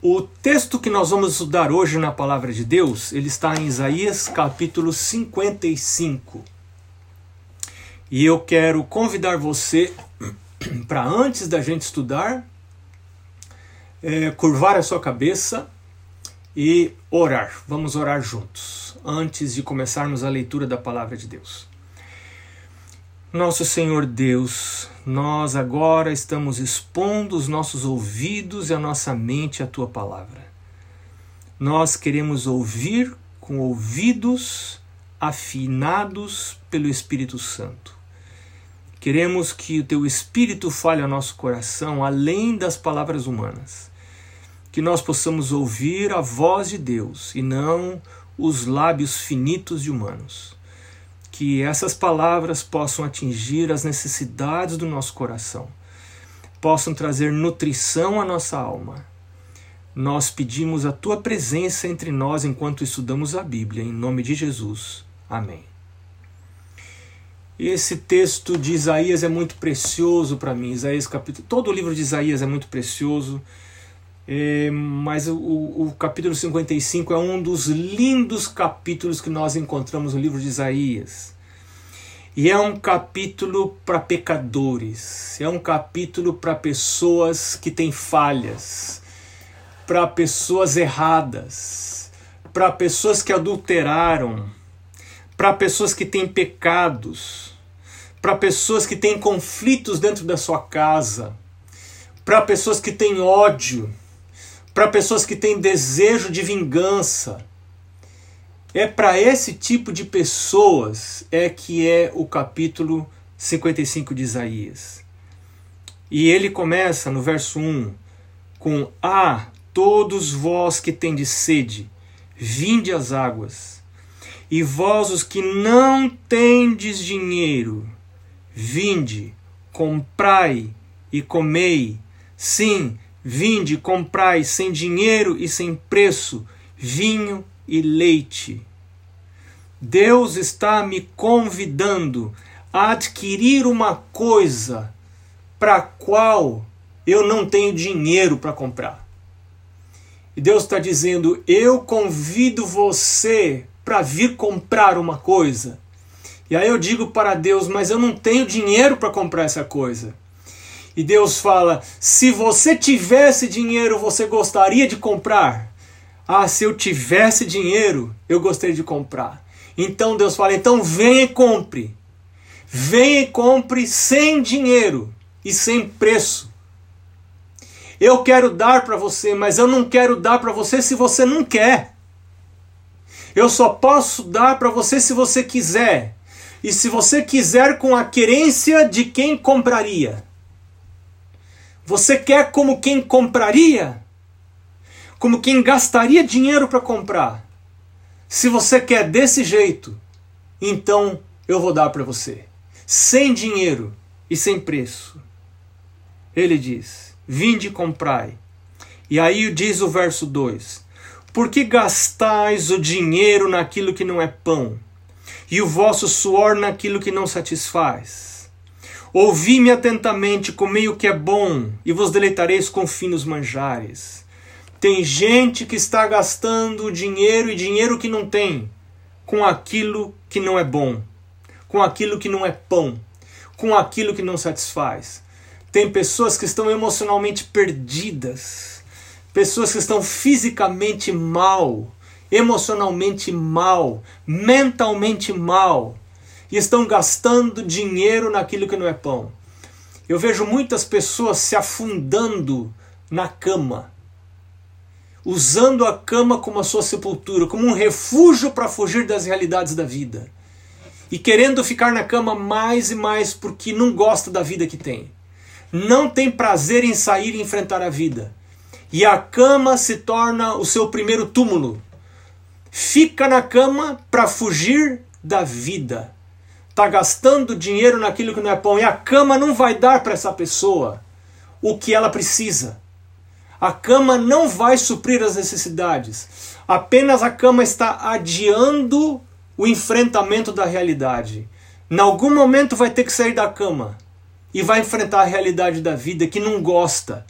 O texto que nós vamos estudar hoje na palavra de Deus, ele está em Isaías capítulo 55. E eu quero convidar você para antes da gente estudar, é, curvar a sua cabeça e orar. Vamos orar juntos, antes de começarmos a leitura da palavra de Deus. Nosso Senhor Deus, nós agora estamos expondo os nossos ouvidos e a nossa mente à tua palavra. Nós queremos ouvir com ouvidos afinados pelo Espírito Santo. Queremos que o teu Espírito fale ao nosso coração além das palavras humanas. Que nós possamos ouvir a voz de Deus e não os lábios finitos de humanos que essas palavras possam atingir as necessidades do nosso coração, possam trazer nutrição à nossa alma. Nós pedimos a tua presença entre nós enquanto estudamos a Bíblia, em nome de Jesus. Amém. Esse texto de Isaías é muito precioso para mim. Isaías capítulo, todo o livro de Isaías é muito precioso. É, mas o, o, capítulo 55 é um dos lindos capítulos que nós encontramos no livro de Isaías. E é um capítulo para pecadores, é um capítulo para pessoas que têm falhas, para pessoas erradas, para pessoas que adulteraram, para pessoas que têm pecados, para pessoas que têm conflitos dentro da sua casa, para pessoas que têm ódio para pessoas que têm desejo de vingança. É para esse tipo de pessoas é que é o capítulo 55 de Isaías. E ele começa no verso 1 com: Ah, todos vós que tendes sede, vinde às águas. E vós os que não tendes dinheiro, vinde, comprai e comei. Sim, Vinde, comprai sem dinheiro e sem preço vinho e leite. Deus está me convidando a adquirir uma coisa para a qual eu não tenho dinheiro para comprar. E Deus está dizendo: eu convido você para vir comprar uma coisa. E aí eu digo para Deus: mas eu não tenho dinheiro para comprar essa coisa. E Deus fala: se você tivesse dinheiro, você gostaria de comprar? Ah, se eu tivesse dinheiro, eu gostaria de comprar. Então Deus fala: então venha e compre. Venha e compre sem dinheiro e sem preço. Eu quero dar para você, mas eu não quero dar para você se você não quer. Eu só posso dar para você se você quiser. E se você quiser com a querência de quem compraria. Você quer como quem compraria? Como quem gastaria dinheiro para comprar? Se você quer desse jeito, então eu vou dar para você. Sem dinheiro e sem preço. Ele diz: Vinde e comprai. E aí diz o verso 2: Por que gastais o dinheiro naquilo que não é pão, e o vosso suor naquilo que não satisfaz? Ouvi-me atentamente, comei o que é bom, e vos deleitareis com finos manjares. Tem gente que está gastando dinheiro e dinheiro que não tem com aquilo que não é bom, com aquilo que não é pão, com aquilo que não satisfaz. Tem pessoas que estão emocionalmente perdidas, pessoas que estão fisicamente mal, emocionalmente mal, mentalmente mal e estão gastando dinheiro naquilo que não é pão. Eu vejo muitas pessoas se afundando na cama, usando a cama como a sua sepultura, como um refúgio para fugir das realidades da vida. E querendo ficar na cama mais e mais porque não gosta da vida que tem. Não tem prazer em sair e enfrentar a vida. E a cama se torna o seu primeiro túmulo. Fica na cama para fugir da vida está gastando dinheiro naquilo que não é pão e a cama não vai dar para essa pessoa o que ela precisa. A cama não vai suprir as necessidades. Apenas a cama está adiando o enfrentamento da realidade. Em algum momento vai ter que sair da cama e vai enfrentar a realidade da vida que não gosta.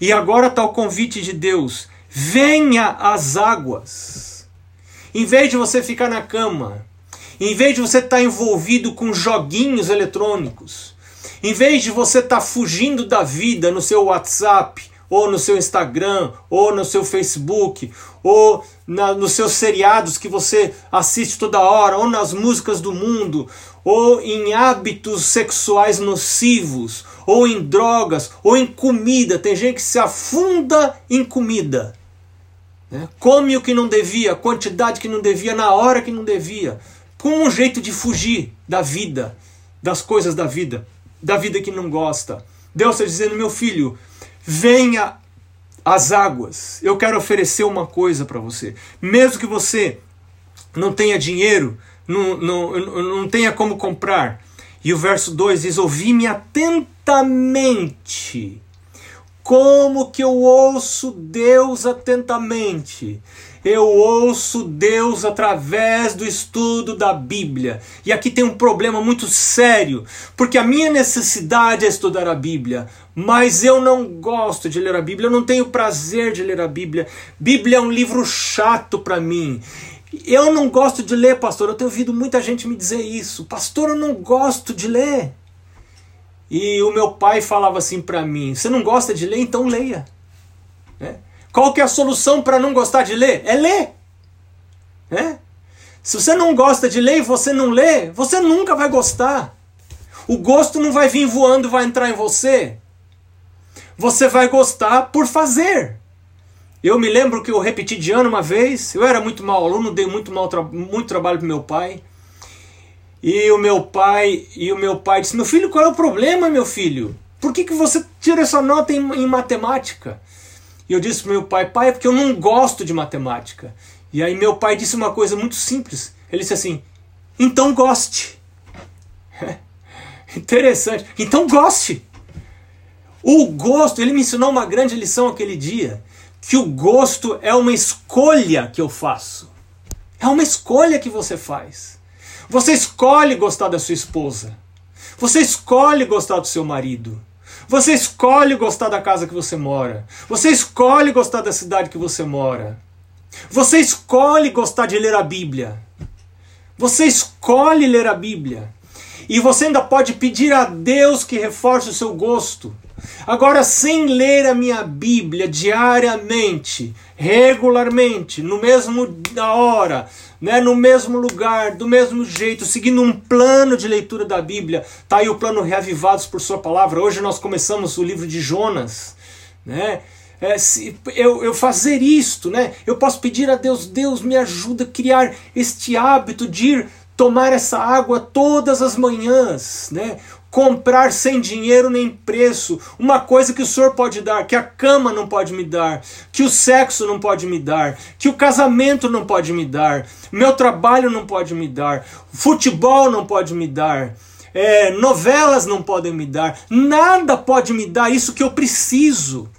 E agora está o convite de Deus: venha às águas. Em vez de você ficar na cama, em vez de você estar tá envolvido com joguinhos eletrônicos, em vez de você estar tá fugindo da vida no seu WhatsApp, ou no seu Instagram, ou no seu Facebook, ou na, nos seus seriados que você assiste toda hora, ou nas músicas do mundo, ou em hábitos sexuais nocivos, ou em drogas, ou em comida. Tem gente que se afunda em comida. Né? Come o que não devia, quantidade que não devia, na hora que não devia. Com um jeito de fugir da vida, das coisas da vida, da vida que não gosta. Deus está dizendo, meu filho, venha às águas. Eu quero oferecer uma coisa para você. Mesmo que você não tenha dinheiro, não, não, não tenha como comprar. E o verso 2 diz: Ouvi-me atentamente. Como que eu ouço Deus atentamente? Eu ouço Deus através do estudo da Bíblia. E aqui tem um problema muito sério, porque a minha necessidade é estudar a Bíblia, mas eu não gosto de ler a Bíblia, eu não tenho prazer de ler a Bíblia. Bíblia é um livro chato para mim. Eu não gosto de ler, pastor. Eu tenho ouvido muita gente me dizer isso. Pastor, eu não gosto de ler. E o meu pai falava assim para mim: Você não gosta de ler? Então leia. Né? Qual que é a solução para não gostar de ler? É ler. Né? Se você não gosta de ler e você não lê, você nunca vai gostar. O gosto não vai vir voando, vai entrar em você. Você vai gostar por fazer. Eu me lembro que eu repeti de ano uma vez, eu era muito mau aluno, dei muito, mal tra muito trabalho para meu pai. E o meu pai, e o meu pai disse: "Meu filho, qual é o problema, meu filho? Por que, que você tira essa nota em, em matemática?" E eu disse para meu pai: "Pai, é porque eu não gosto de matemática." E aí meu pai disse uma coisa muito simples. Ele disse assim: "Então goste." Interessante. Então goste. O gosto, ele me ensinou uma grande lição aquele dia, que o gosto é uma escolha que eu faço. É uma escolha que você faz. Você escolhe gostar da sua esposa. Você escolhe gostar do seu marido. Você escolhe gostar da casa que você mora. Você escolhe gostar da cidade que você mora. Você escolhe gostar de ler a Bíblia. Você escolhe ler a Bíblia. E você ainda pode pedir a Deus que reforce o seu gosto. Agora, sem ler a minha Bíblia diariamente, regularmente, no mesmo da hora, né, no mesmo lugar, do mesmo jeito, seguindo um plano de leitura da Bíblia, tá aí o plano Reavivados por Sua Palavra. Hoje nós começamos o livro de Jonas, né? É, se, eu, eu fazer isto, né? Eu posso pedir a Deus, Deus me ajuda a criar este hábito de ir tomar essa água todas as manhãs, né? Comprar sem dinheiro nem preço, uma coisa que o Senhor pode dar, que a cama não pode me dar, que o sexo não pode me dar, que o casamento não pode me dar, meu trabalho não pode me dar, futebol não pode me dar. É, novelas não podem me dar, nada pode me dar isso que eu preciso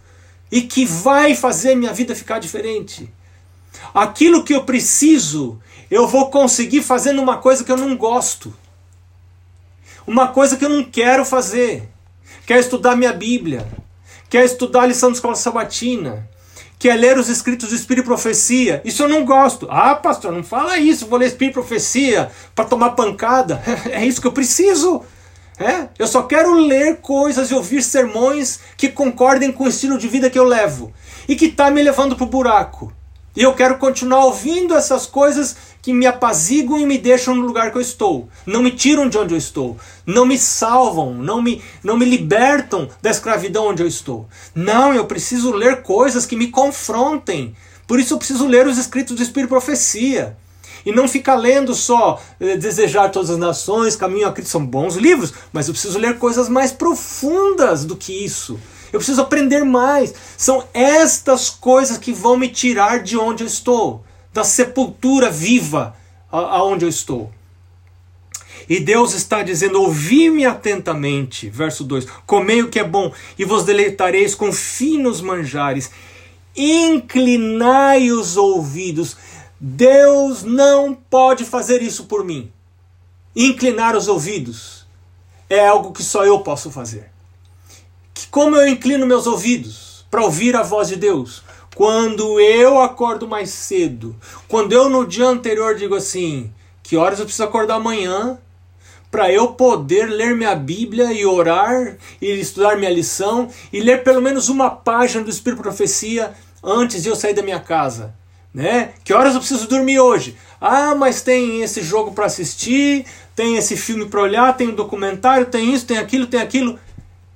e que vai fazer minha vida ficar diferente. Aquilo que eu preciso, eu vou conseguir fazendo uma coisa que eu não gosto uma coisa que eu não quero fazer. Quer estudar minha Bíblia, quer estudar a lição da escola sabatina, quer ler os escritos do Espírito e Profecia. Isso eu não gosto. Ah, pastor, não fala isso, vou ler Espírito e Profecia para tomar pancada. é isso que eu preciso. É? Eu só quero ler coisas e ouvir sermões que concordem com o estilo de vida que eu levo e que está me levando para o buraco. E eu quero continuar ouvindo essas coisas que me apaziguam e me deixam no lugar que eu estou. Não me tiram de onde eu estou. Não me salvam. Não me, não me libertam da escravidão onde eu estou. Não, eu preciso ler coisas que me confrontem. Por isso eu preciso ler os escritos do Espírito e Profecia. E não ficar lendo só eh, Desejar Todas as Nações, Caminho a Cristo, são bons livros, mas eu preciso ler coisas mais profundas do que isso. Eu preciso aprender mais. São estas coisas que vão me tirar de onde eu estou, da sepultura viva aonde eu estou. E Deus está dizendo: Ouvi-me atentamente, verso 2: Comei o que é bom e vos deleitareis com finos manjares. Inclinai os ouvidos. Deus não pode fazer isso por mim. Inclinar os ouvidos é algo que só eu posso fazer como eu inclino meus ouvidos? para ouvir a voz de Deus? Quando eu acordo mais cedo, quando eu no dia anterior digo assim, que horas eu preciso acordar amanhã para eu poder ler minha Bíblia e orar e estudar minha lição e ler pelo menos uma página do Espírito Profecia antes de eu sair da minha casa, né? Que horas eu preciso dormir hoje? Ah, mas tem esse jogo para assistir, tem esse filme para olhar, tem um documentário, tem isso, tem aquilo, tem aquilo.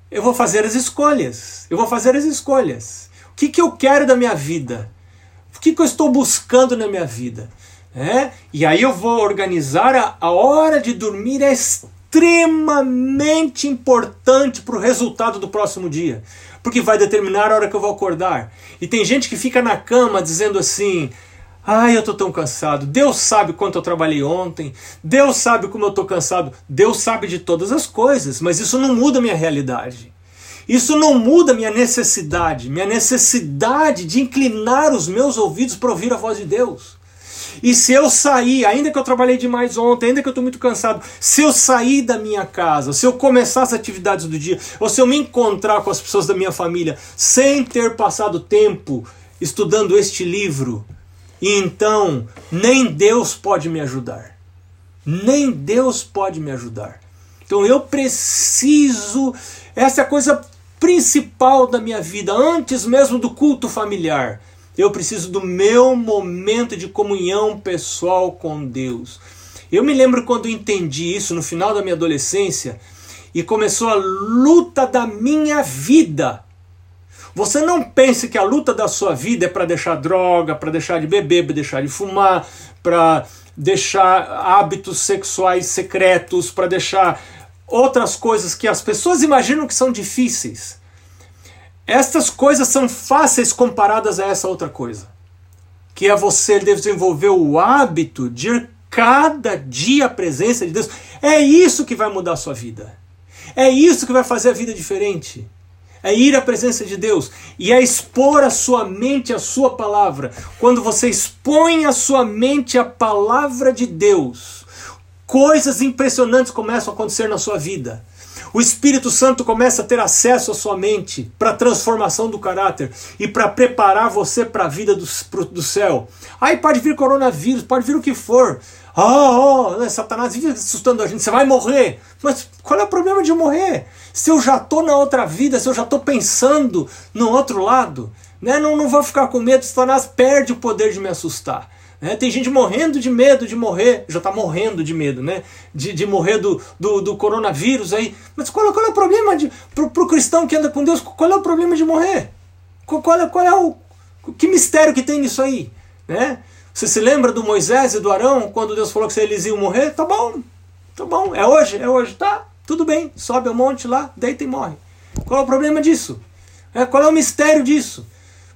Eu vou fazer as escolhas. Eu vou fazer as escolhas. Que, que eu quero da minha vida? O que, que eu estou buscando na minha vida? É? E aí eu vou organizar a, a hora de dormir é extremamente importante para o resultado do próximo dia. Porque vai determinar a hora que eu vou acordar. E tem gente que fica na cama dizendo assim: Ai, eu tô tão cansado. Deus sabe quanto eu trabalhei ontem. Deus sabe como eu tô cansado. Deus sabe de todas as coisas, mas isso não muda a minha realidade. Isso não muda minha necessidade, minha necessidade de inclinar os meus ouvidos para ouvir a voz de Deus. E se eu sair, ainda que eu trabalhei demais ontem, ainda que eu estou muito cansado, se eu sair da minha casa, se eu começar as atividades do dia, ou se eu me encontrar com as pessoas da minha família sem ter passado tempo estudando este livro, então, nem Deus pode me ajudar. Nem Deus pode me ajudar. Então eu preciso, essa é a coisa principal da minha vida, antes mesmo do culto familiar. Eu preciso do meu momento de comunhão pessoal com Deus. Eu me lembro quando entendi isso no final da minha adolescência e começou a luta da minha vida você não pense que a luta da sua vida é para deixar droga, para deixar de beber, para deixar de fumar, para deixar hábitos sexuais secretos, para deixar outras coisas que as pessoas imaginam que são difíceis. Estas coisas são fáceis comparadas a essa outra coisa, que é você desenvolver o hábito de ir cada dia à presença de Deus. É isso que vai mudar a sua vida. É isso que vai fazer a vida diferente é ir à presença de Deus e é expor a sua mente a sua palavra. Quando você expõe a sua mente à palavra de Deus, coisas impressionantes começam a acontecer na sua vida. O Espírito Santo começa a ter acesso à sua mente para a transformação do caráter e para preparar você para a vida do, do céu. Aí pode vir coronavírus, pode vir o que for. Oh, oh, Satanás vive assustando a gente, você vai morrer. Mas qual é o problema de morrer? Se eu já estou na outra vida, se eu já estou pensando no outro lado, né? não, não vou ficar com medo, Satanás perde o poder de me assustar. Né? Tem gente morrendo de medo de morrer, já está morrendo de medo, né? De, de morrer do, do, do coronavírus aí. Mas qual, qual é o problema de, pro, pro cristão que anda com Deus? Qual é o problema de morrer? Qual, qual, é, qual é o. Que mistério que tem nisso aí? Né? Você se lembra do Moisés e do Arão quando Deus falou que eles iam morrer? Tá bom, tá bom, é hoje, é hoje, tá, tudo bem, sobe ao monte lá, deita e morre. Qual é o problema disso? É, qual é o mistério disso?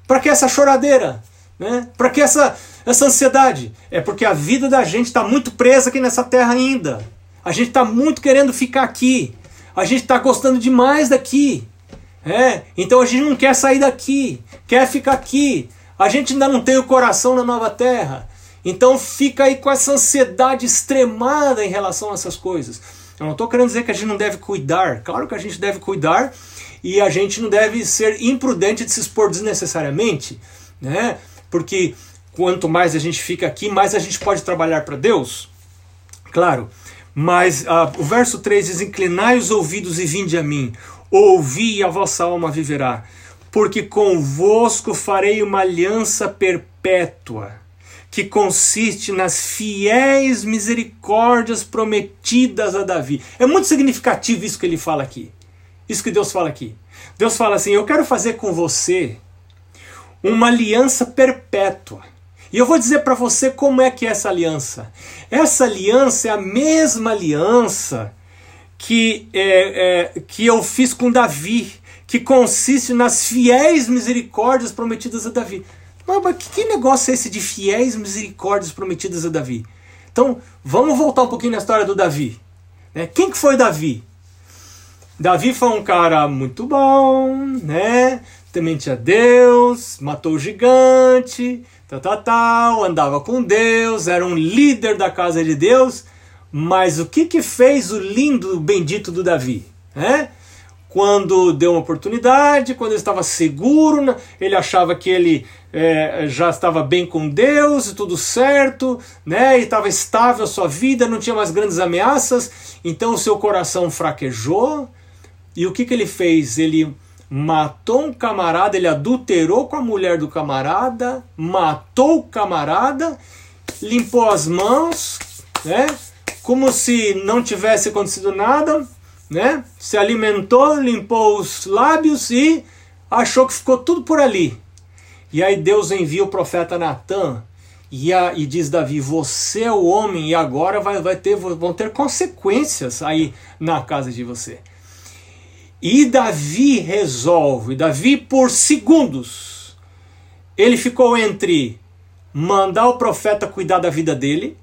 Para que essa choradeira? Né? Para que essa, essa ansiedade? É porque a vida da gente está muito presa aqui nessa terra ainda. A gente está muito querendo ficar aqui. A gente está gostando demais daqui. É, então a gente não quer sair daqui, quer ficar aqui. A gente ainda não tem o coração na nova terra. Então fica aí com essa ansiedade extremada em relação a essas coisas. Eu não estou querendo dizer que a gente não deve cuidar. Claro que a gente deve cuidar e a gente não deve ser imprudente de se expor desnecessariamente, né? Porque quanto mais a gente fica aqui, mais a gente pode trabalhar para Deus. Claro. Mas uh, o verso 3 diz: Inclinai os ouvidos e vinde a mim, ouvi e a vossa alma viverá porque convosco farei uma aliança perpétua, que consiste nas fiéis misericórdias prometidas a Davi. É muito significativo isso que ele fala aqui. Isso que Deus fala aqui. Deus fala assim: Eu quero fazer com você uma aliança perpétua. E eu vou dizer para você como é que é essa aliança. Essa aliança é a mesma aliança que, é, é, que eu fiz com Davi que consiste nas fiéis misericórdias prometidas a Davi. Mas, mas que negócio é esse de fiéis misericórdias prometidas a Davi? Então, vamos voltar um pouquinho na história do Davi. Né? Quem que foi Davi? Davi foi um cara muito bom, né? Temente a Deus, matou o gigante, tal, tal, tal, andava com Deus, era um líder da casa de Deus. Mas o que que fez o lindo, bendito do Davi? Né? quando deu uma oportunidade, quando ele estava seguro, ele achava que ele é, já estava bem com Deus, tudo certo, né? E estava estável a sua vida, não tinha mais grandes ameaças, então o seu coração fraquejou. E o que, que ele fez? Ele matou um camarada, ele adulterou com a mulher do camarada, matou o camarada, limpou as mãos, né? Como se não tivesse acontecido nada, né? Se alimentou, limpou os lábios e achou que ficou tudo por ali. E aí Deus envia o profeta Natan e, a, e diz Davi: Você é o homem e agora vai, vai ter, vão ter consequências aí na casa de você. E Davi resolve, Davi por segundos, ele ficou entre mandar o profeta cuidar da vida dele,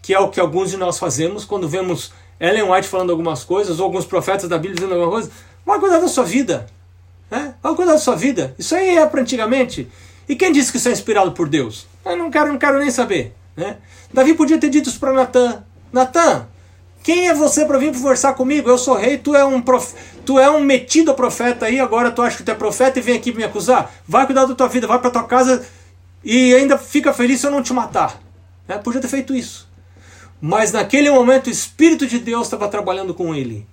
que é o que alguns de nós fazemos quando vemos Ellen White falando algumas coisas, ou alguns profetas da Bíblia dizendo alguma coisa, vai cuidar da sua vida. Né? Vai cuidar da sua vida. Isso aí é para antigamente. E quem disse que isso é inspirado por Deus? Eu não quero, não quero nem saber. Né? Davi podia ter dito isso para Natan. Natan, quem é você para vir conversar comigo? Eu sou rei, tu é um prof... tu é um metido profeta aí, agora tu acha que tu é profeta e vem aqui me acusar? Vai cuidar da tua vida, vai para tua casa e ainda fica feliz se eu não te matar. Né? Podia ter feito isso. Mas naquele momento o Espírito de Deus estava trabalhando com ele.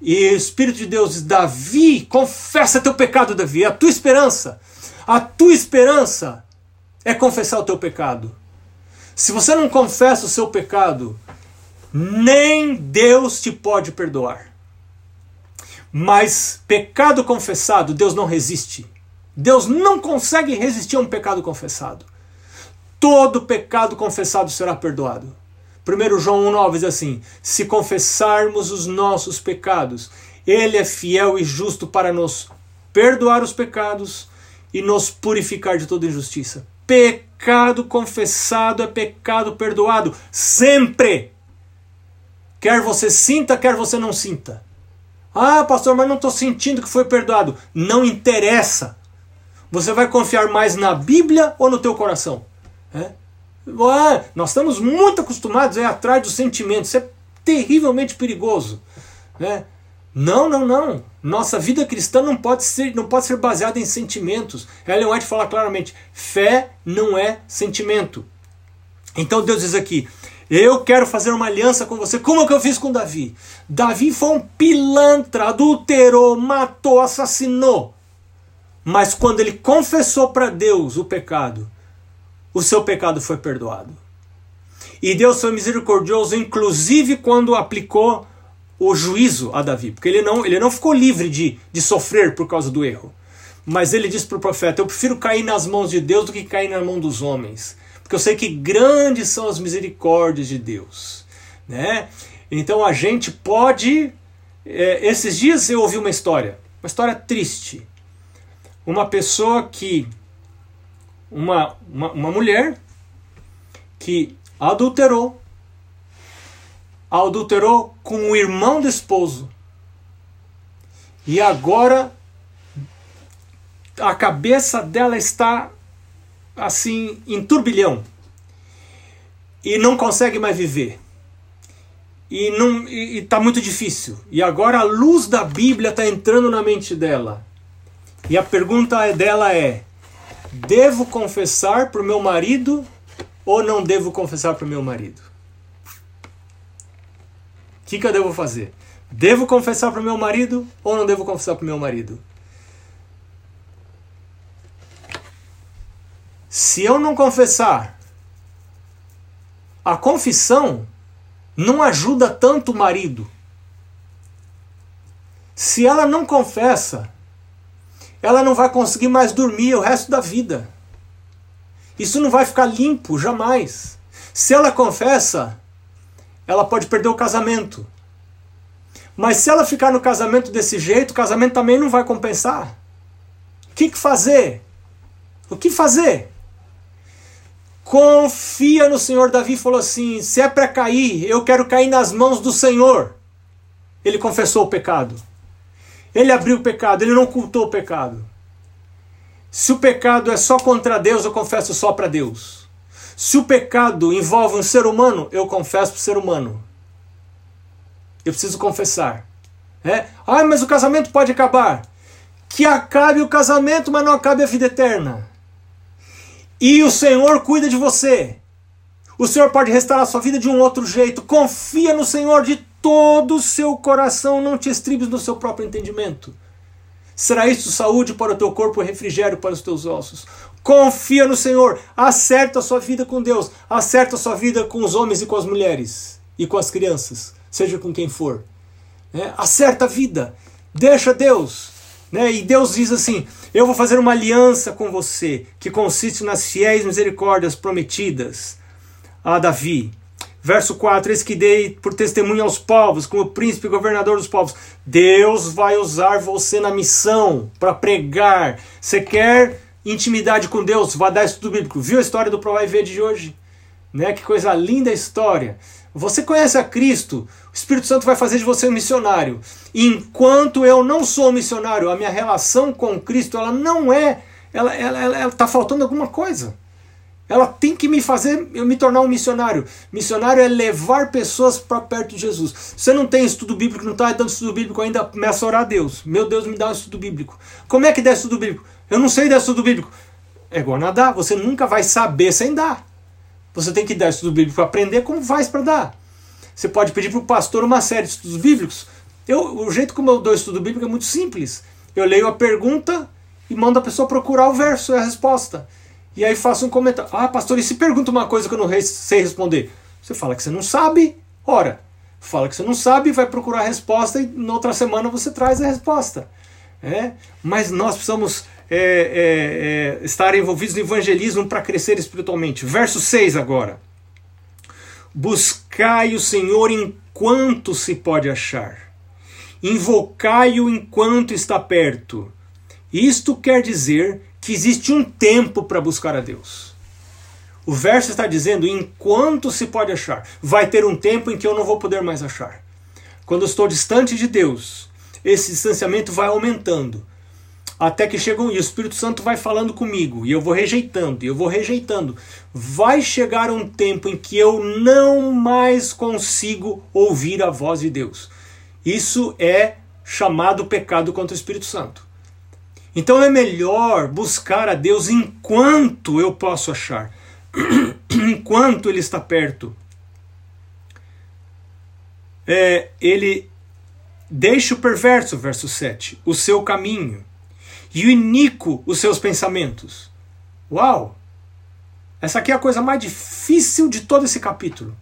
E o Espírito de Deus diz: Davi, confessa teu pecado, Davi. A tua esperança. A tua esperança é confessar o teu pecado. Se você não confessa o seu pecado, nem Deus te pode perdoar. Mas pecado confessado, Deus não resiste. Deus não consegue resistir a um pecado confessado. Todo pecado confessado será perdoado. 1 João 1,9 diz assim: Se confessarmos os nossos pecados, Ele é fiel e justo para nos perdoar os pecados e nos purificar de toda injustiça. Pecado confessado é pecado perdoado, sempre. Quer você sinta, quer você não sinta. Ah, pastor, mas não estou sentindo que foi perdoado. Não interessa. Você vai confiar mais na Bíblia ou no teu coração? É? Ah, nós estamos muito acostumados a ir atrás dos sentimentos. Isso é terrivelmente perigoso. Né? Não, não, não. Nossa vida cristã não pode ser, não pode ser baseada em sentimentos. Ellen White fala claramente: fé não é sentimento. Então Deus diz aqui: eu quero fazer uma aliança com você, como é que eu fiz com Davi? Davi foi um pilantra, adulterou, matou, assassinou. Mas quando ele confessou para Deus o pecado, o seu pecado foi perdoado. E Deus foi misericordioso, inclusive quando aplicou o juízo a Davi, porque ele não, ele não ficou livre de, de sofrer por causa do erro. Mas ele disse para o profeta: Eu prefiro cair nas mãos de Deus do que cair na mão dos homens, porque eu sei que grandes são as misericórdias de Deus. Né? Então a gente pode. É, esses dias eu ouvi uma história, uma história triste. Uma pessoa que uma, uma, uma mulher que adulterou, adulterou com o irmão do esposo. E agora a cabeça dela está assim em turbilhão e não consegue mais viver. E não está muito difícil. E agora a luz da Bíblia está entrando na mente dela. E a pergunta dela é: Devo confessar para o meu marido ou não devo confessar para o meu marido? O que, que eu devo fazer? Devo confessar para o meu marido ou não devo confessar para o meu marido? Se eu não confessar, a confissão não ajuda tanto o marido. Se ela não confessa, ela não vai conseguir mais dormir o resto da vida. Isso não vai ficar limpo jamais. Se ela confessa, ela pode perder o casamento. Mas se ela ficar no casamento desse jeito, o casamento também não vai compensar. O que, fazer? O que fazer? Confia no Senhor. Davi falou assim: se é para cair, eu quero cair nas mãos do Senhor. Ele confessou o pecado. Ele abriu o pecado, ele não ocultou o pecado. Se o pecado é só contra Deus, eu confesso só para Deus. Se o pecado envolve um ser humano, eu confesso para o ser humano. Eu preciso confessar. É? Ah, mas o casamento pode acabar. Que acabe o casamento, mas não acabe a vida eterna. E o Senhor cuida de você. O Senhor pode restaurar a sua vida de um outro jeito. Confia no Senhor de todo o seu coração, não te estribes no seu próprio entendimento. Será isso saúde para o teu corpo e refrigério para os teus ossos. Confia no Senhor, acerta a sua vida com Deus, acerta a sua vida com os homens e com as mulheres e com as crianças, seja com quem for. É, acerta a vida, deixa Deus. Né? E Deus diz assim: Eu vou fazer uma aliança com você, que consiste nas fiéis misericórdias prometidas a Davi. Verso 4: Eis que dei por testemunho aos povos, como príncipe e governador dos povos. Deus vai usar você na missão para pregar. Você quer intimidade com Deus? Vai dar estudo bíblico. Viu a história do Ver de hoje? Né? Que coisa linda a história. Você conhece a Cristo, o Espírito Santo vai fazer de você um missionário. Enquanto eu não sou missionário, a minha relação com Cristo ela não é. Ela está ela, ela, ela tá faltando alguma coisa. Ela tem que me fazer eu me tornar um missionário. Missionário é levar pessoas para perto de Jesus. Você não tem estudo bíblico, não está dando estudo bíblico ainda, começa a orar a Deus. Meu Deus, me dá um estudo bíblico. Como é que dá estudo bíblico? Eu não sei dar estudo bíblico. É igual nadar, você nunca vai saber sem dar. Você tem que dar estudo bíblico para aprender como faz para dar. Você pode pedir para o pastor uma série de estudos bíblicos. Eu, o jeito como eu dou estudo bíblico é muito simples. Eu leio a pergunta e mando a pessoa procurar o verso e a resposta. E aí faço um comentário. Ah, pastor, e se pergunta uma coisa que eu não sei responder? Você fala que você não sabe, ora. Fala que você não sabe, vai procurar a resposta e na outra semana você traz a resposta. É? Mas nós precisamos é, é, é, estar envolvidos no evangelismo para crescer espiritualmente. Verso 6 agora. Buscai o Senhor enquanto se pode achar. Invocai-o enquanto está perto. Isto quer dizer que existe um tempo para buscar a Deus. O verso está dizendo enquanto se pode achar. Vai ter um tempo em que eu não vou poder mais achar. Quando estou distante de Deus, esse distanciamento vai aumentando. Até que chega um, e o Espírito Santo vai falando comigo, e eu vou rejeitando, e eu vou rejeitando. Vai chegar um tempo em que eu não mais consigo ouvir a voz de Deus. Isso é chamado pecado contra o Espírito Santo. Então é melhor buscar a Deus enquanto eu posso achar, enquanto Ele está perto. É, ele deixa o perverso, verso 7, o seu caminho, e o iníquo os seus pensamentos. Uau! Essa aqui é a coisa mais difícil de todo esse capítulo.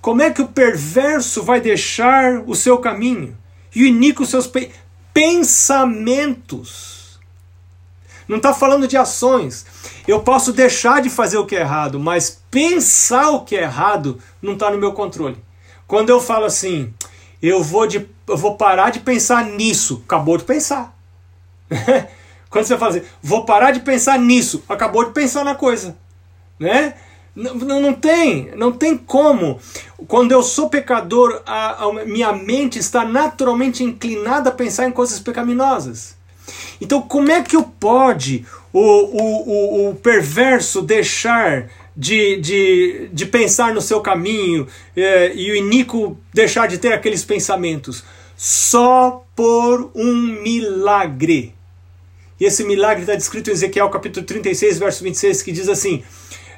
Como é que o perverso vai deixar o seu caminho? E o iníquo os seus pensamentos? pensamentos. Não está falando de ações. Eu posso deixar de fazer o que é errado, mas pensar o que é errado não está no meu controle. Quando eu falo assim, eu vou, de, eu vou parar de pensar nisso, acabou de pensar. Quando você fala assim, vou parar de pensar nisso, acabou de pensar na coisa. Né? Não, não, tem, não tem como. Quando eu sou pecador, a, a, minha mente está naturalmente inclinada a pensar em coisas pecaminosas. Então, como é que eu pode o, o, o, o perverso deixar de, de, de pensar no seu caminho é, e o iníquo deixar de ter aqueles pensamentos? Só por um milagre. E esse milagre está descrito em Ezequiel capítulo 36, verso 26, que diz assim: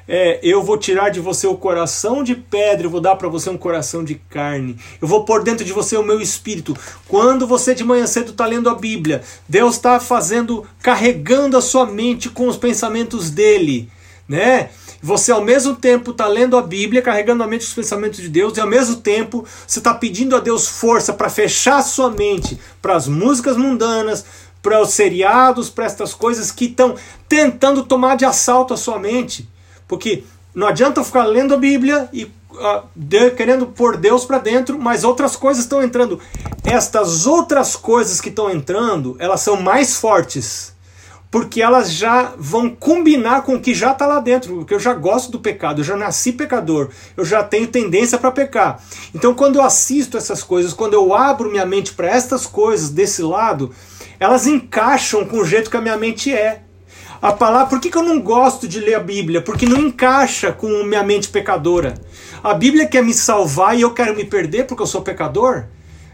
é, eu vou tirar de você o coração de pedra, eu vou dar para você um coração de carne. Eu vou pôr dentro de você o meu espírito. Quando você de manhã cedo está lendo a Bíblia, Deus está fazendo, carregando a sua mente com os pensamentos dele, né? Você ao mesmo tempo está lendo a Bíblia, carregando a mente os pensamentos de Deus, e ao mesmo tempo você está pedindo a Deus força para fechar sua mente para as músicas mundanas, para os seriados, para estas coisas que estão tentando tomar de assalto a sua mente. Porque não adianta ficar lendo a Bíblia e uh, de, querendo pôr Deus para dentro, mas outras coisas estão entrando. Estas outras coisas que estão entrando, elas são mais fortes. Porque elas já vão combinar com o que já está lá dentro. Porque eu já gosto do pecado, eu já nasci pecador, eu já tenho tendência para pecar. Então, quando eu assisto essas coisas, quando eu abro minha mente para estas coisas desse lado, elas encaixam com o jeito que a minha mente é. A palavra, por que, que eu não gosto de ler a Bíblia? Porque não encaixa com minha mente pecadora. A Bíblia quer me salvar e eu quero me perder porque eu sou pecador?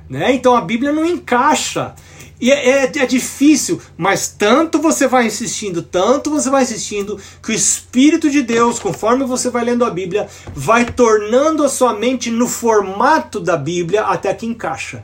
Né? Então a Bíblia não encaixa. E é, é, é, difícil, mas tanto você vai insistindo, tanto você vai insistindo, que o Espírito de Deus, conforme você vai lendo a Bíblia, vai tornando a sua mente no formato da Bíblia até que encaixa.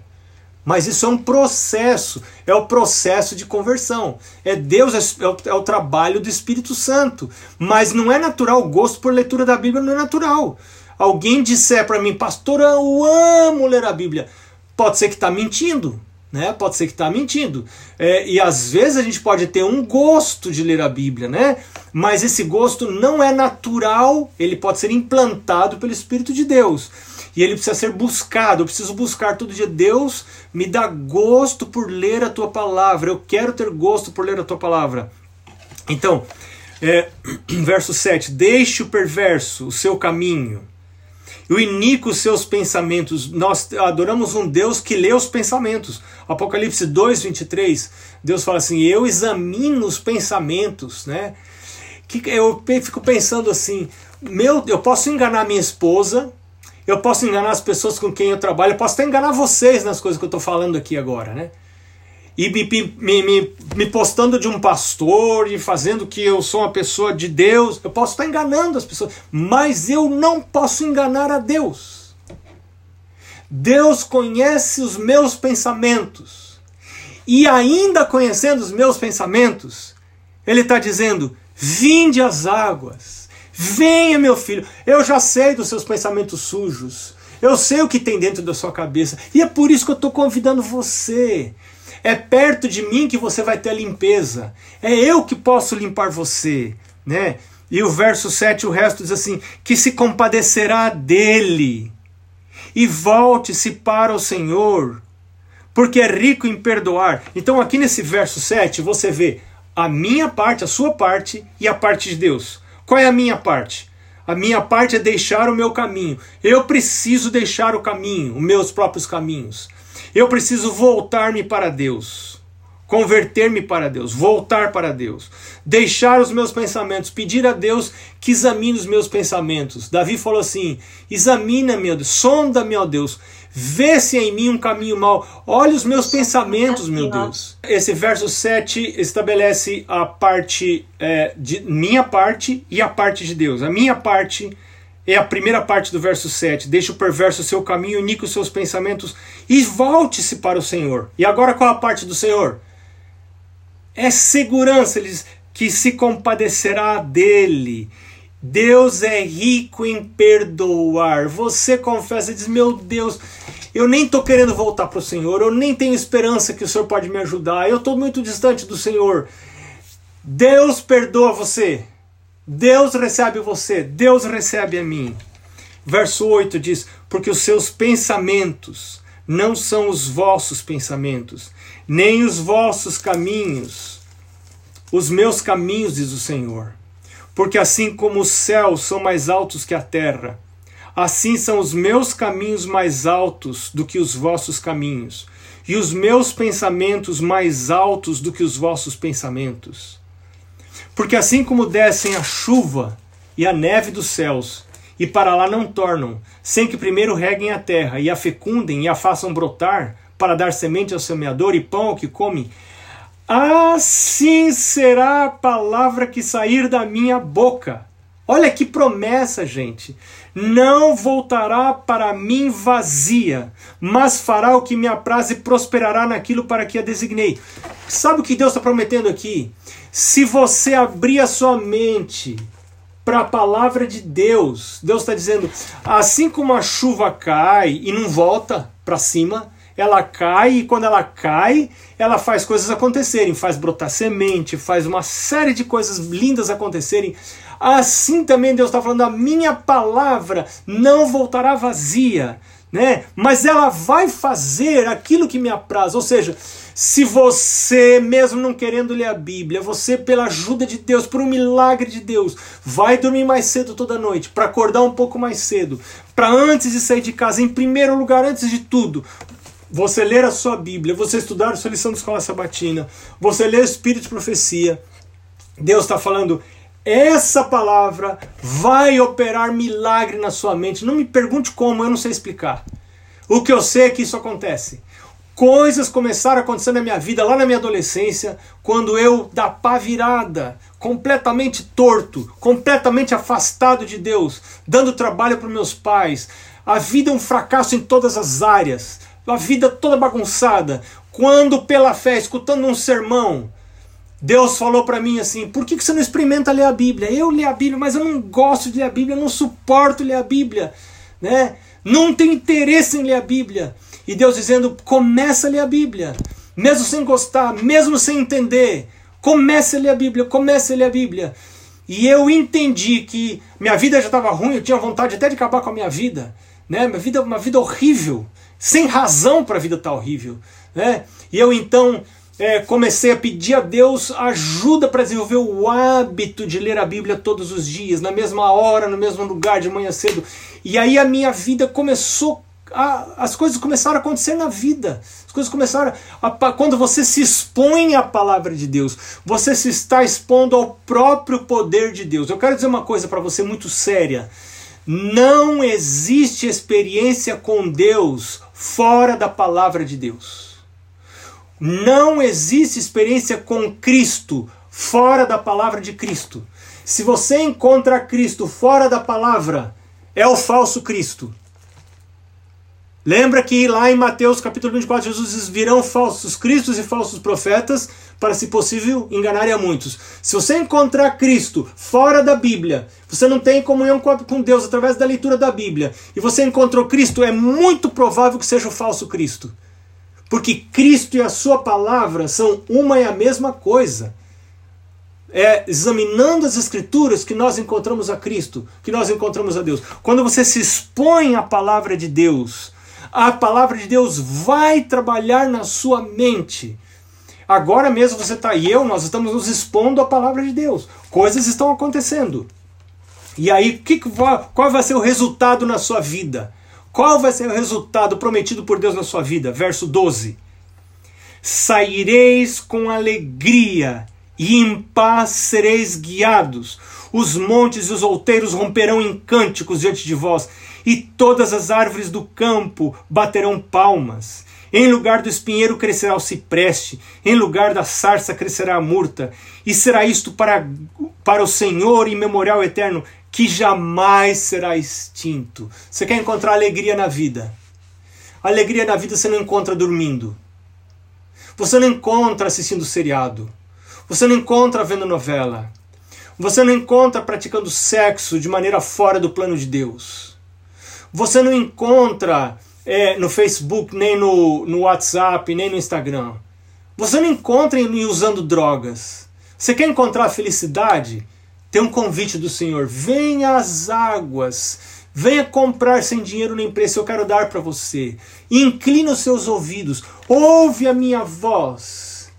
Mas isso é um processo, é o processo de conversão. É Deus, é o, é o trabalho do Espírito Santo. Mas não é natural, o gosto por leitura da Bíblia não é natural. Alguém disser para mim, pastor, eu amo ler a Bíblia. Pode ser que está mentindo, né? Pode ser que está mentindo. É, e às vezes a gente pode ter um gosto de ler a Bíblia, né? Mas esse gosto não é natural, ele pode ser implantado pelo Espírito de Deus e ele precisa ser buscado. Eu preciso buscar todo dia. Deus me dá gosto por ler a tua palavra. Eu quero ter gosto por ler a tua palavra. Então, é, verso 7: Deixe o perverso o seu caminho, e o iníquo os seus pensamentos. Nós adoramos um Deus que lê os pensamentos. Apocalipse 2, 23, Deus fala assim: Eu examino os pensamentos, né? Que eu fico pensando assim: meu, eu posso enganar minha esposa, eu posso enganar as pessoas com quem eu trabalho, eu posso até enganar vocês nas coisas que eu estou falando aqui agora, né? E me, me, me, me, postando de um pastor e fazendo que eu sou uma pessoa de Deus. Eu posso estar enganando as pessoas, mas eu não posso enganar a Deus. Deus conhece os meus pensamentos. E ainda conhecendo os meus pensamentos, Ele está dizendo: vinde às águas Venha, meu filho, eu já sei dos seus pensamentos sujos. Eu sei o que tem dentro da sua cabeça. E é por isso que eu estou convidando você. É perto de mim que você vai ter a limpeza. É eu que posso limpar você. Né? E o verso 7, o resto diz assim: que se compadecerá dele e volte-se para o Senhor, porque é rico em perdoar. Então, aqui nesse verso 7, você vê a minha parte, a sua parte e a parte de Deus. Qual é a minha parte? A minha parte é deixar o meu caminho. Eu preciso deixar o caminho, os meus próprios caminhos. Eu preciso voltar-me para Deus. Converter-me para Deus, voltar para Deus, deixar os meus pensamentos, pedir a Deus que examine os meus pensamentos. Davi falou assim: examina, meu Deus, sonda-me, ó Deus, Vê se em mim um caminho mau. Olha os meus pensamentos, meu Deus. Esse verso 7 estabelece a parte é, de minha parte e a parte de Deus. A minha parte é a primeira parte do verso 7. Deixa o perverso seu caminho, unique os seus pensamentos e volte-se para o Senhor. E agora qual a parte do Senhor? É segurança, ele diz, que se compadecerá dele. Deus é rico em perdoar. Você confessa e diz: Meu Deus, eu nem estou querendo voltar para o Senhor, eu nem tenho esperança que o Senhor pode me ajudar, eu estou muito distante do Senhor. Deus perdoa você, Deus recebe você, Deus recebe a mim. Verso 8 diz: Porque os seus pensamentos não são os vossos pensamentos, nem os vossos caminhos, os meus caminhos, diz o Senhor. Porque assim como os céus são mais altos que a terra, Assim são os meus caminhos mais altos do que os vossos caminhos, e os meus pensamentos mais altos do que os vossos pensamentos. Porque assim como descem a chuva e a neve dos céus, e para lá não tornam, sem que primeiro reguem a terra, e a fecundem e a façam brotar, para dar semente ao semeador e pão ao que come, assim será a palavra que sair da minha boca. Olha que promessa, gente não voltará para mim vazia, mas fará o que me apraz e prosperará naquilo para que a designei. Sabe o que Deus está prometendo aqui? Se você abrir a sua mente para a palavra de Deus, Deus está dizendo: assim como a chuva cai e não volta para cima, ela cai e quando ela cai, ela faz coisas acontecerem, faz brotar semente, faz uma série de coisas lindas acontecerem. Assim também Deus está falando: a minha palavra não voltará vazia, né? Mas ela vai fazer aquilo que me apraz. Ou seja, se você, mesmo não querendo ler a Bíblia, você, pela ajuda de Deus, por um milagre de Deus, vai dormir mais cedo toda noite, para acordar um pouco mais cedo, para antes de sair de casa, em primeiro lugar, antes de tudo, você ler a sua Bíblia, você estudar a sua lição de escola sabatina, você ler o Espírito de Profecia, Deus está falando, essa palavra vai operar milagre na sua mente. Não me pergunte como, eu não sei explicar. O que eu sei é que isso acontece. Coisas começaram a acontecer na minha vida lá na minha adolescência, quando eu, da pá virada, completamente torto, completamente afastado de Deus, dando trabalho para meus pais, a vida é um fracasso em todas as áreas, a vida toda bagunçada. Quando, pela fé, escutando um sermão, Deus falou para mim assim: por que você não experimenta ler a Bíblia? Eu leio a Bíblia, mas eu não gosto de ler a Bíblia, eu não suporto ler a Bíblia, né? Não tenho interesse em ler a Bíblia. E Deus dizendo: começa a ler a Bíblia, mesmo sem gostar, mesmo sem entender. Comece a ler a Bíblia, comece a ler a Bíblia. E eu entendi que minha vida já estava ruim, eu tinha vontade até de acabar com a minha vida. Né? Minha vida uma vida horrível, sem razão para a vida tá horrível. Né? E eu então é, comecei a pedir a Deus ajuda para desenvolver o hábito de ler a Bíblia todos os dias, na mesma hora, no mesmo lugar, de manhã cedo. E aí a minha vida começou a, as coisas começaram a acontecer na vida. As coisas começaram. A, quando você se expõe à palavra de Deus, você se está expondo ao próprio poder de Deus. Eu quero dizer uma coisa para você muito séria. Não existe experiência com Deus fora da palavra de Deus. Não existe experiência com Cristo fora da palavra de Cristo. Se você encontra Cristo fora da palavra, é o falso Cristo. Lembra que lá em Mateus capítulo 24, Jesus diz: virão falsos cristos e falsos profetas para, se possível, enganarem a muitos. Se você encontrar Cristo fora da Bíblia, você não tem comunhão com Deus através da leitura da Bíblia, e você encontrou Cristo, é muito provável que seja o falso Cristo. Porque Cristo e a sua palavra são uma e a mesma coisa. É examinando as Escrituras que nós encontramos a Cristo, que nós encontramos a Deus. Quando você se expõe à palavra de Deus, a palavra de Deus vai trabalhar na sua mente. Agora mesmo você está e eu, nós estamos nos expondo à palavra de Deus. Coisas estão acontecendo. E aí, que, qual vai ser o resultado na sua vida? Qual vai ser o resultado prometido por Deus na sua vida? Verso 12: Saireis com alegria e em paz sereis guiados. Os montes e os outeiros romperão em cânticos diante de vós, e todas as árvores do campo baterão palmas. Em lugar do espinheiro crescerá o cipreste, em lugar da sarça crescerá a murta, e será isto para, para o Senhor em memorial eterno, que jamais será extinto. Você quer encontrar alegria na vida? Alegria na vida você não encontra dormindo. Você não encontra assistindo seriado. Você não encontra vendo novela. Você não encontra praticando sexo de maneira fora do plano de Deus. Você não encontra é, no Facebook, nem no, no WhatsApp, nem no Instagram. Você não encontra em usando drogas. Você quer encontrar felicidade? Tem um convite do Senhor. Venha às águas. Venha comprar sem dinheiro nem preço. Eu quero dar para você. Inclina os seus ouvidos. Ouve a minha voz.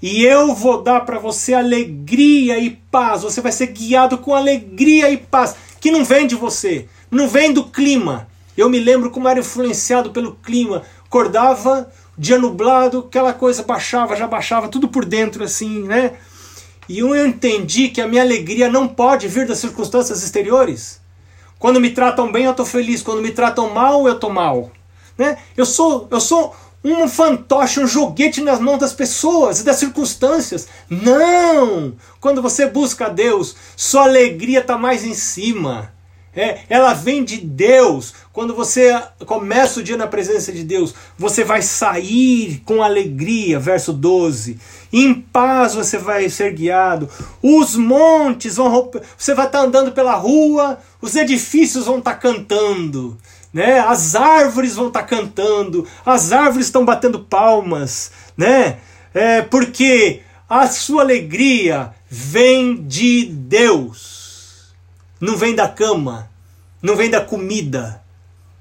E eu vou dar para você alegria e paz. Você vai ser guiado com alegria e paz. Que não vem de você não vem do clima. Eu me lembro como era influenciado pelo clima. Acordava, dia nublado, aquela coisa baixava, já baixava tudo por dentro assim, né? E eu entendi que a minha alegria não pode vir das circunstâncias exteriores. Quando me tratam bem, eu estou feliz. Quando me tratam mal, eu estou mal. Né? Eu sou, eu sou um fantoche, um joguete nas mãos das pessoas e das circunstâncias. Não! Quando você busca Deus, sua alegria está mais em cima. É, ela vem de Deus. Quando você começa o dia na presença de Deus, você vai sair com alegria. Verso 12. Em paz você vai ser guiado. Os montes vão. Você vai estar andando pela rua, os edifícios vão estar cantando. Né? As árvores vão estar cantando, as árvores estão batendo palmas, né? É, porque a sua alegria vem de Deus não vem da cama, não vem da comida,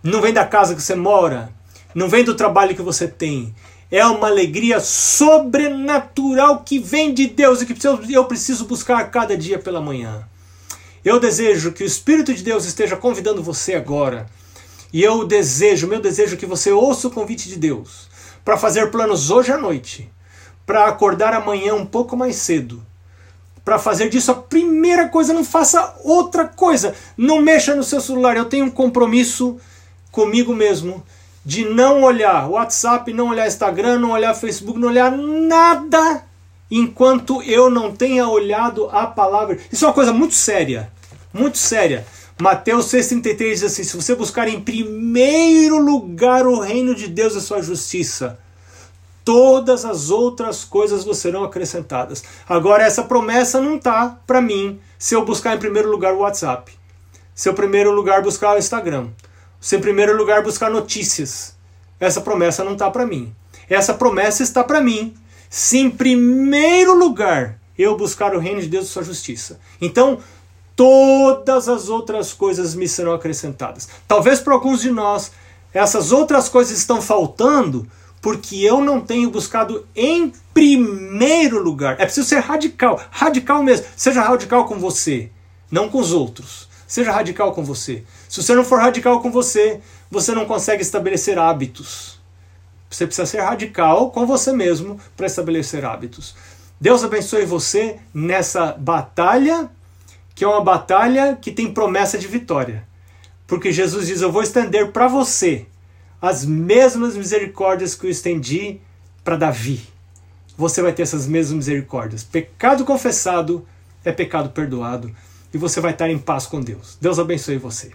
não vem da casa que você mora, não vem do trabalho que você tem. É uma alegria sobrenatural que vem de Deus e que eu preciso buscar cada dia pela manhã. Eu desejo que o Espírito de Deus esteja convidando você agora. E eu desejo, meu desejo é que você ouça o convite de Deus para fazer planos hoje à noite, para acordar amanhã um pouco mais cedo para fazer disso a primeira coisa, não faça outra coisa. Não mexa no seu celular. Eu tenho um compromisso comigo mesmo de não olhar WhatsApp, não olhar Instagram, não olhar Facebook, não olhar nada enquanto eu não tenha olhado a palavra. Isso é uma coisa muito séria, muito séria. Mateus 6,33 diz assim: se você buscar em primeiro lugar o reino de Deus e a sua justiça, todas as outras coisas vos serão acrescentadas. Agora, essa promessa não está para mim se eu buscar em primeiro lugar o WhatsApp, se eu em primeiro lugar buscar o Instagram, se em primeiro lugar buscar notícias. Essa promessa não está para mim. Essa promessa está para mim se em primeiro lugar eu buscar o reino de Deus e sua justiça. Então, todas as outras coisas me serão acrescentadas. Talvez para alguns de nós essas outras coisas estão faltando porque eu não tenho buscado em primeiro lugar. É preciso ser radical, radical mesmo. Seja radical com você, não com os outros. Seja radical com você. Se você não for radical com você, você não consegue estabelecer hábitos. Você precisa ser radical com você mesmo para estabelecer hábitos. Deus abençoe você nessa batalha que é uma batalha que tem promessa de vitória. Porque Jesus diz: Eu vou estender para você as mesmas misericórdias que eu estendi para Davi. Você vai ter essas mesmas misericórdias. Pecado confessado é pecado perdoado. E você vai estar em paz com Deus. Deus abençoe você.